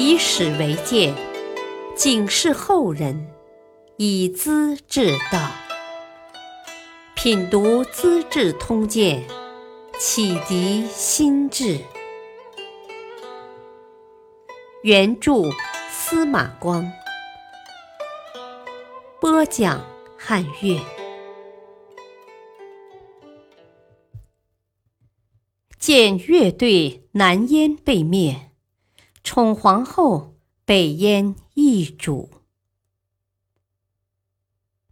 以史为鉴，警示后人，以资治道。品读《资治通鉴》，启迪心智。原著司马光，播讲汉乐。见乐队南燕被灭，宠皇后北燕易主。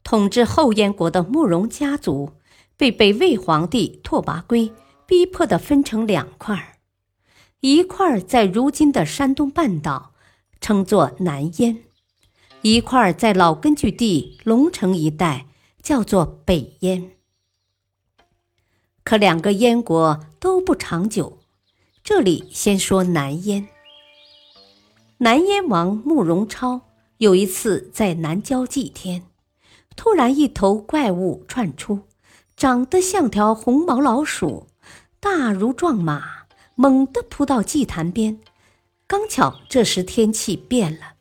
统治后燕国的慕容家族被北魏皇帝拓跋圭逼迫的分成两块儿一块儿在如今的山东半岛，称作南燕；一块儿在老根据地龙城一带，叫做北燕。可两个燕国都不长久。这里先说南燕。南燕王慕容超有一次在南郊祭天，突然一头怪物窜出，长得像条红毛老鼠，大如壮马。猛地扑到祭坛边，刚巧这时天气变了，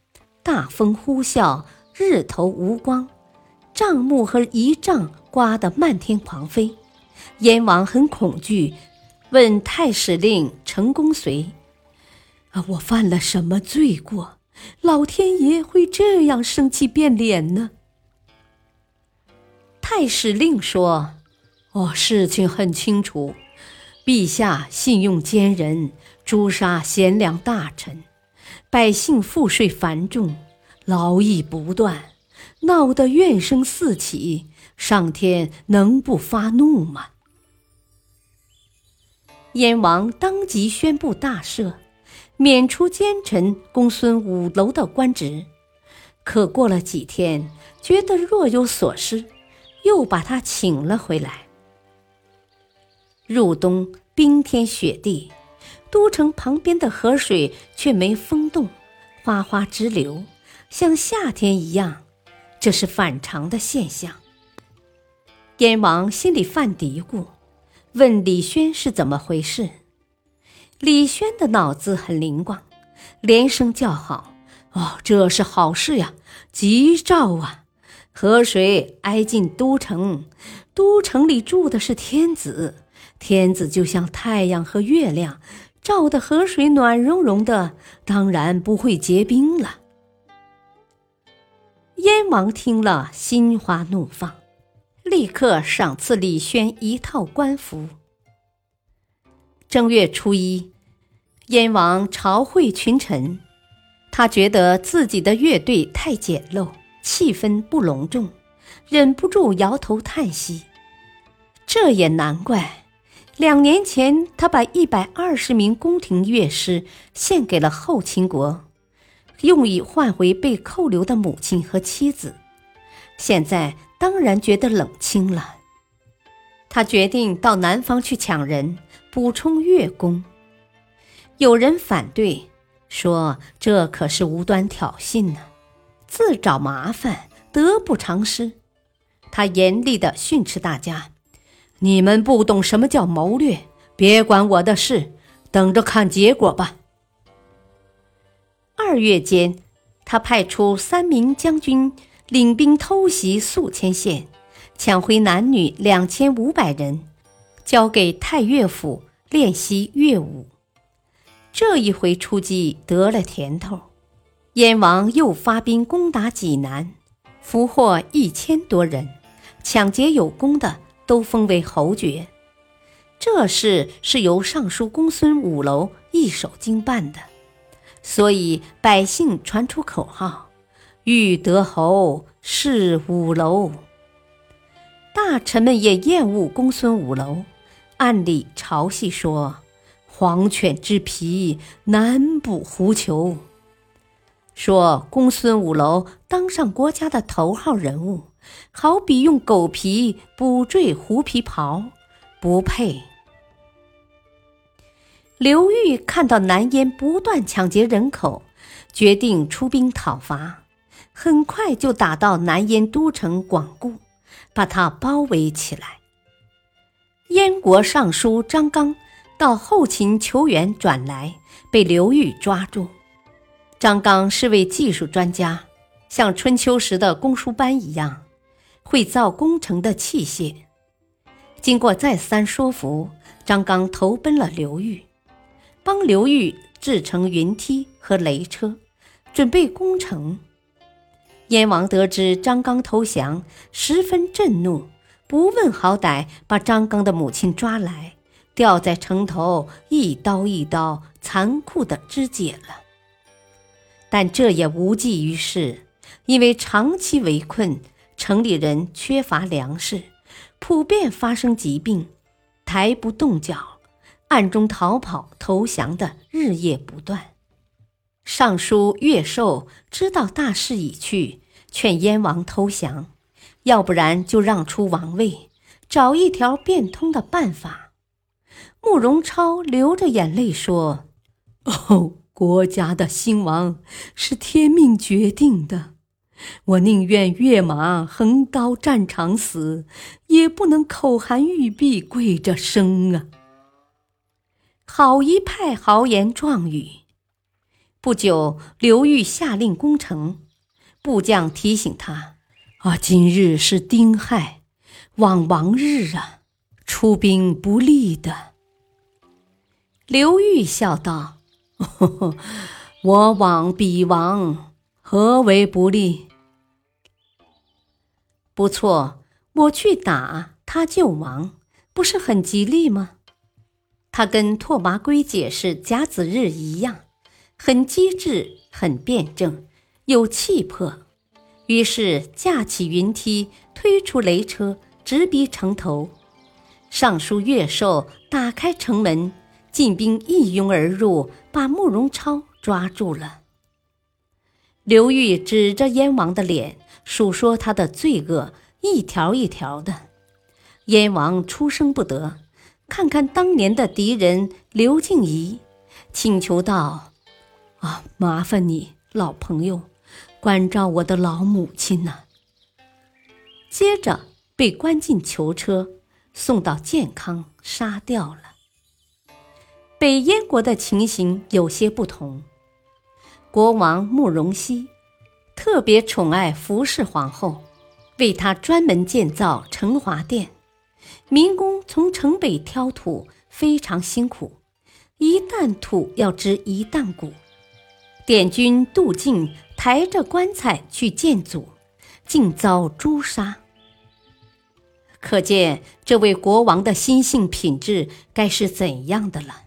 大风呼啸，日头无光，帐幕和仪仗刮得漫天狂飞。燕王很恐惧，问太史令程公遂：“，我犯了什么罪过？老天爷会这样生气变脸呢？”太史令说：“哦，事情很清楚。”陛下信用奸人，诛杀贤良大臣，百姓赋税繁重，劳役不断，闹得怨声四起，上天能不发怒吗？燕王当即宣布大赦，免除奸臣公孙五楼的官职。可过了几天，觉得若有所失，又把他请了回来。入冬，冰天雪地，都城旁边的河水却没风动，哗哗直流，像夏天一样。这是反常的现象。燕王心里犯嘀咕，问李轩是怎么回事。李轩的脑子很灵光，连声叫好：“哦，这是好事呀，吉兆啊！河水挨近都城，都城里住的是天子。”天子就像太阳和月亮，照的河水暖融融的，当然不会结冰了。燕王听了，心花怒放，立刻赏赐李轩一套官服。正月初一，燕王朝会群臣，他觉得自己的乐队太简陋，气氛不隆重，忍不住摇头叹息。这也难怪。两年前，他把一百二十名宫廷乐师献给了后秦国，用以换回被扣留的母亲和妻子。现在当然觉得冷清了。他决定到南方去抢人，补充乐工。有人反对，说这可是无端挑衅呢，自找麻烦，得不偿失。他严厉地训斥大家。你们不懂什么叫谋略，别管我的事，等着看结果吧。二月间，他派出三名将军领兵偷袭宿迁县，抢回男女两千五百人，交给太岳府练习乐舞。这一回出击得了甜头，燕王又发兵攻打济南，俘获一千多人，抢劫有功的。都封为侯爵，这事是由尚书公孙五楼一手经办的，所以百姓传出口号：“欲得侯，是五楼。”大臣们也厌恶公孙五楼，暗里嘲戏说：“黄犬之皮，难补狐裘。”说公孙五楼当上国家的头号人物。好比用狗皮补缀狐皮袍，不配。刘裕看到南燕不断抢劫人口，决定出兵讨伐。很快就打到南燕都城广固，把它包围起来。燕国尚书张刚到后秦求援，转来被刘裕抓住。张刚是位技术专家，像春秋时的公输班一样，会造工程的器械。经过再三说服，张刚投奔了刘裕，帮刘裕制成云梯和雷车，准备攻城。燕王得知张刚投降，十分震怒，不问好歹，把张刚的母亲抓来，吊在城头，一刀一刀残酷地肢解了。但这也无济于事，因为长期围困，城里人缺乏粮食，普遍发生疾病，抬不动脚，暗中逃跑投降的日夜不断。尚书乐寿知道大势已去，劝燕王投降，要不然就让出王位，找一条变通的办法。慕容超流着眼泪说：“哦。”国家的兴亡是天命决定的，我宁愿跃马横刀战场死，也不能口含玉璧跪着生啊！好一派豪言壮语。不久，刘裕下令攻城，部将提醒他：“啊，今日是丁亥，望王日啊，出兵不利的。”刘裕笑道。我往彼亡，何为不利？不错，我去打他就亡，不是很吉利吗？他跟拓跋圭解释甲子日一样，很机智，很辩证，有气魄。于是架起云梯，推出雷车，直逼城头。尚书岳寿打开城门。晋兵一拥而入，把慕容超抓住了。刘裕指着燕王的脸，数说他的罪恶，一条一条的。燕王出声不得，看看当年的敌人刘敬仪，请求道：“啊，麻烦你，老朋友，关照我的老母亲呐。”接着被关进囚车，送到建康杀掉了。北燕国的情形有些不同。国王慕容熙特别宠爱服氏皇后，为她专门建造承华殿。民工从城北挑土非常辛苦，一担土要值一担谷。典军杜敬抬着棺材去见祖，竟遭诛杀。可见这位国王的心性品质该是怎样的了。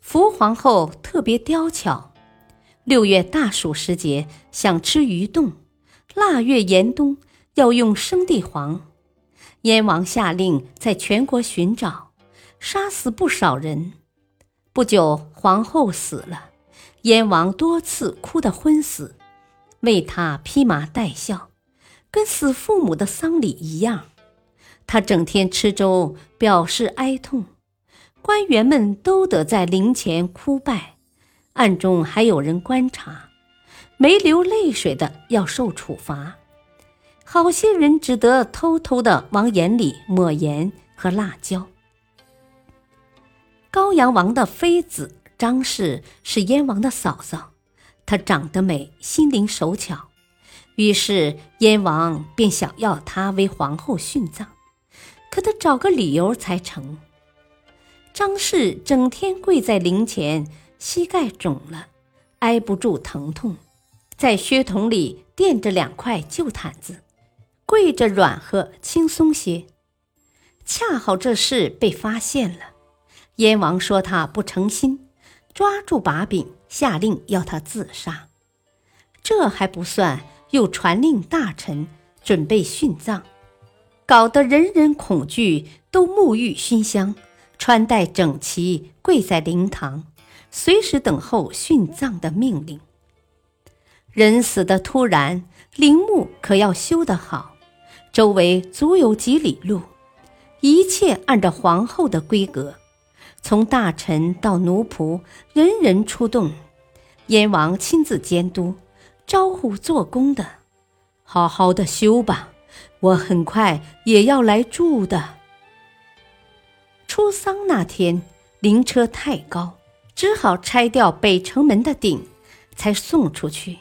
福皇后特别刁巧，六月大暑时节想吃鱼冻，腊月严冬要用生地黄。燕王下令在全国寻找，杀死不少人。不久，皇后死了，燕王多次哭得昏死，为她披麻戴孝，跟死父母的丧礼一样。他整天吃粥，表示哀痛。官员们都得在灵前哭拜，暗中还有人观察，没流泪水的要受处罚，好些人只得偷偷的往眼里抹盐和辣椒。高阳王的妃子张氏是燕王的嫂嫂，她长得美，心灵手巧，于是燕王便想要她为皇后殉葬，可得找个理由才成。张氏整天跪在灵前，膝盖肿了，挨不住疼痛，在靴筒里垫着两块旧毯子，跪着软和轻松些。恰好这事被发现了，燕王说他不诚心，抓住把柄，下令要他自杀。这还不算，又传令大臣准备殉葬，搞得人人恐惧，都沐浴熏香。穿戴整齐，跪在灵堂，随时等候殉葬的命令。人死的突然，陵墓可要修得好，周围足有几里路，一切按照皇后的规格，从大臣到奴仆，人人出动，燕王亲自监督，招呼做工的，好好的修吧，我很快也要来住的。出丧那天，灵车太高，只好拆掉北城门的顶，才送出去。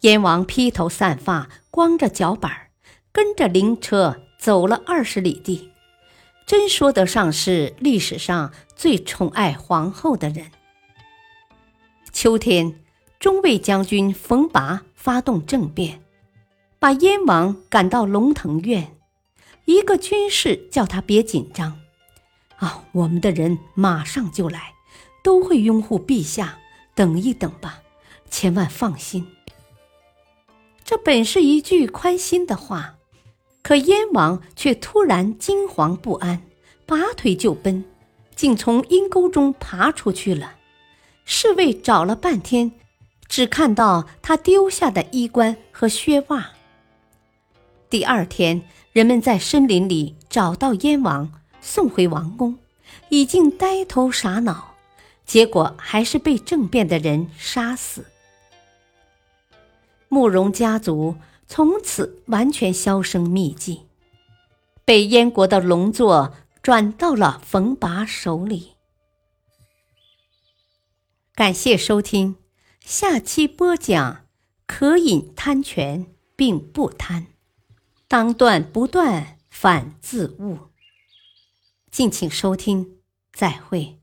燕王披头散发，光着脚板跟着灵车走了二十里地，真说得上是历史上最宠爱皇后的人。秋天，中卫将军冯拔发动政变，把燕王赶到龙腾苑。一个军士叫他别紧张，啊，我们的人马上就来，都会拥护陛下。等一等吧，千万放心。这本是一句宽心的话，可燕王却突然惊惶不安，拔腿就奔，竟从阴沟中爬出去了。侍卫找了半天，只看到他丢下的衣冠和靴袜。第二天，人们在森林里找到燕王，送回王宫，已经呆头傻脑，结果还是被政变的人杀死。慕容家族从此完全销声匿迹，被燕国的龙座转到了冯拔手里。感谢收听，下期播讲：可饮贪泉并不贪，当断不断反自误。敬请收听，再会。